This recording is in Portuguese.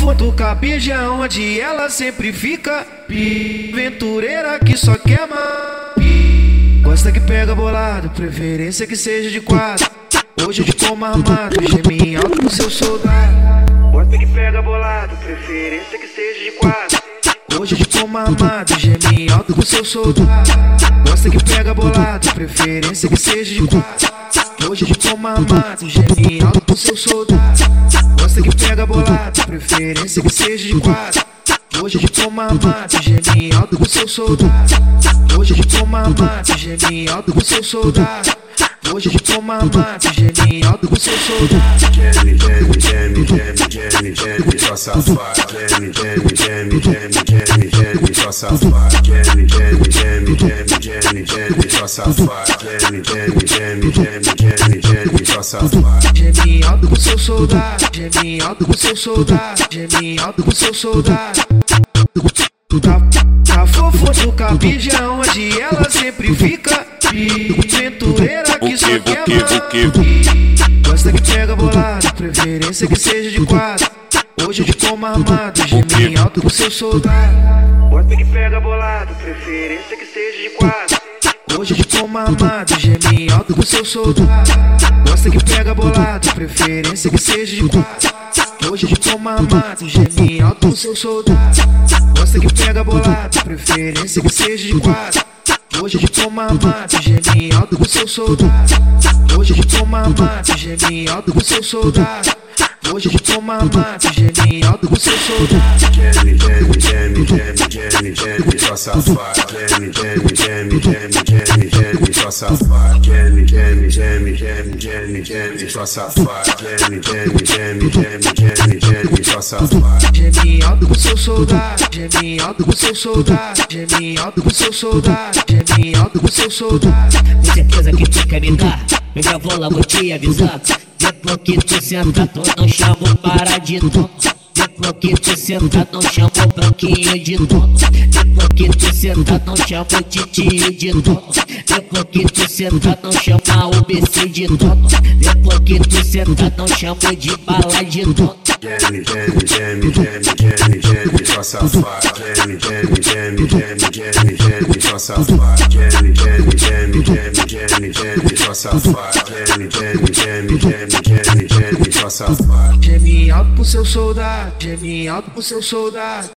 fofo cabija onde ela sempre fica. Aventureira que só quer ma. Gosta que pega bolado, preferência que seja de quatro. Hoje de como armado, geme alto no seu soldado. Gosta que pega bolado, preferência que seja de quatro. Hoje como armado, geme alto com seu soldado. Gosta que pega bolado, preferência que seja de quatro. Hoje como armado, geme alto com seu soldado. Gosta que pega bolado, preferência que seja de quatro. Hoje como armado, geme alto com seu soldado. Hoje como armado, geme alto com seu soldado. Hoje como armado, geme alto com seu soldado. Geme, geme, geme, geme, geme, geme, só safado. Geme, geme, geme, geme, safado. Geme, geme, geme, geme, geme, geme, só safado. Geme, geme, geme, geme, geme, geme, só safado. Geme alto com seu soldado, geme alto com seu soldado, geme alto com seu soldado. Tá, tá fofo no cabija onde ela sempre fica. Aventureira que só quer? Gosta que pega bolado, preferência que seja de quatro. Hoje de como armado, geme alto com seu soldado. Gosta que pega bolado, preferência que seja de quatro. Hoje como armado, geme alto com seu soldado. Gosta que pega bolado, preferência que seja de quatro. Hoje como armado, geme alto com seu soldado. Gosta que pega bolado, preferência que seja de quatro. Hoje como armado, geme alto com seu soldado. Hoje como armado, geme alto com seu soldado. Hoje como armado, geme alto com seu soldado. Geme, geme, geme, geme, só safado. Geme, geme, geme, geme, geme, geme, só safado. Geme, geme, geme, geme, geme, só safado. Geme, geme, geme, geme, geme, só seu soldado, seu soldado, seu soldado, seu soldado. Certeza que tu quer me dar, vou logo te avisar. Depois que tu senta, tu não chama o paradito. Depois que tu senta, não chama o branquinho de dono. Depois que tu senta, não chama o titio de dono. Depois que tu senta, não chama o BC de dono. Depois que tu senta, não chama de bala de dono. Geme, geme, geme, geme, geme, geme, só safado. Geme, geme, geme, geme, geme, geme, só safado. Geme, geme, geme, geme, geme, geme, só safado. Geme, geme, safado. Geme alto com seu soldado, geme alto com seu soldado.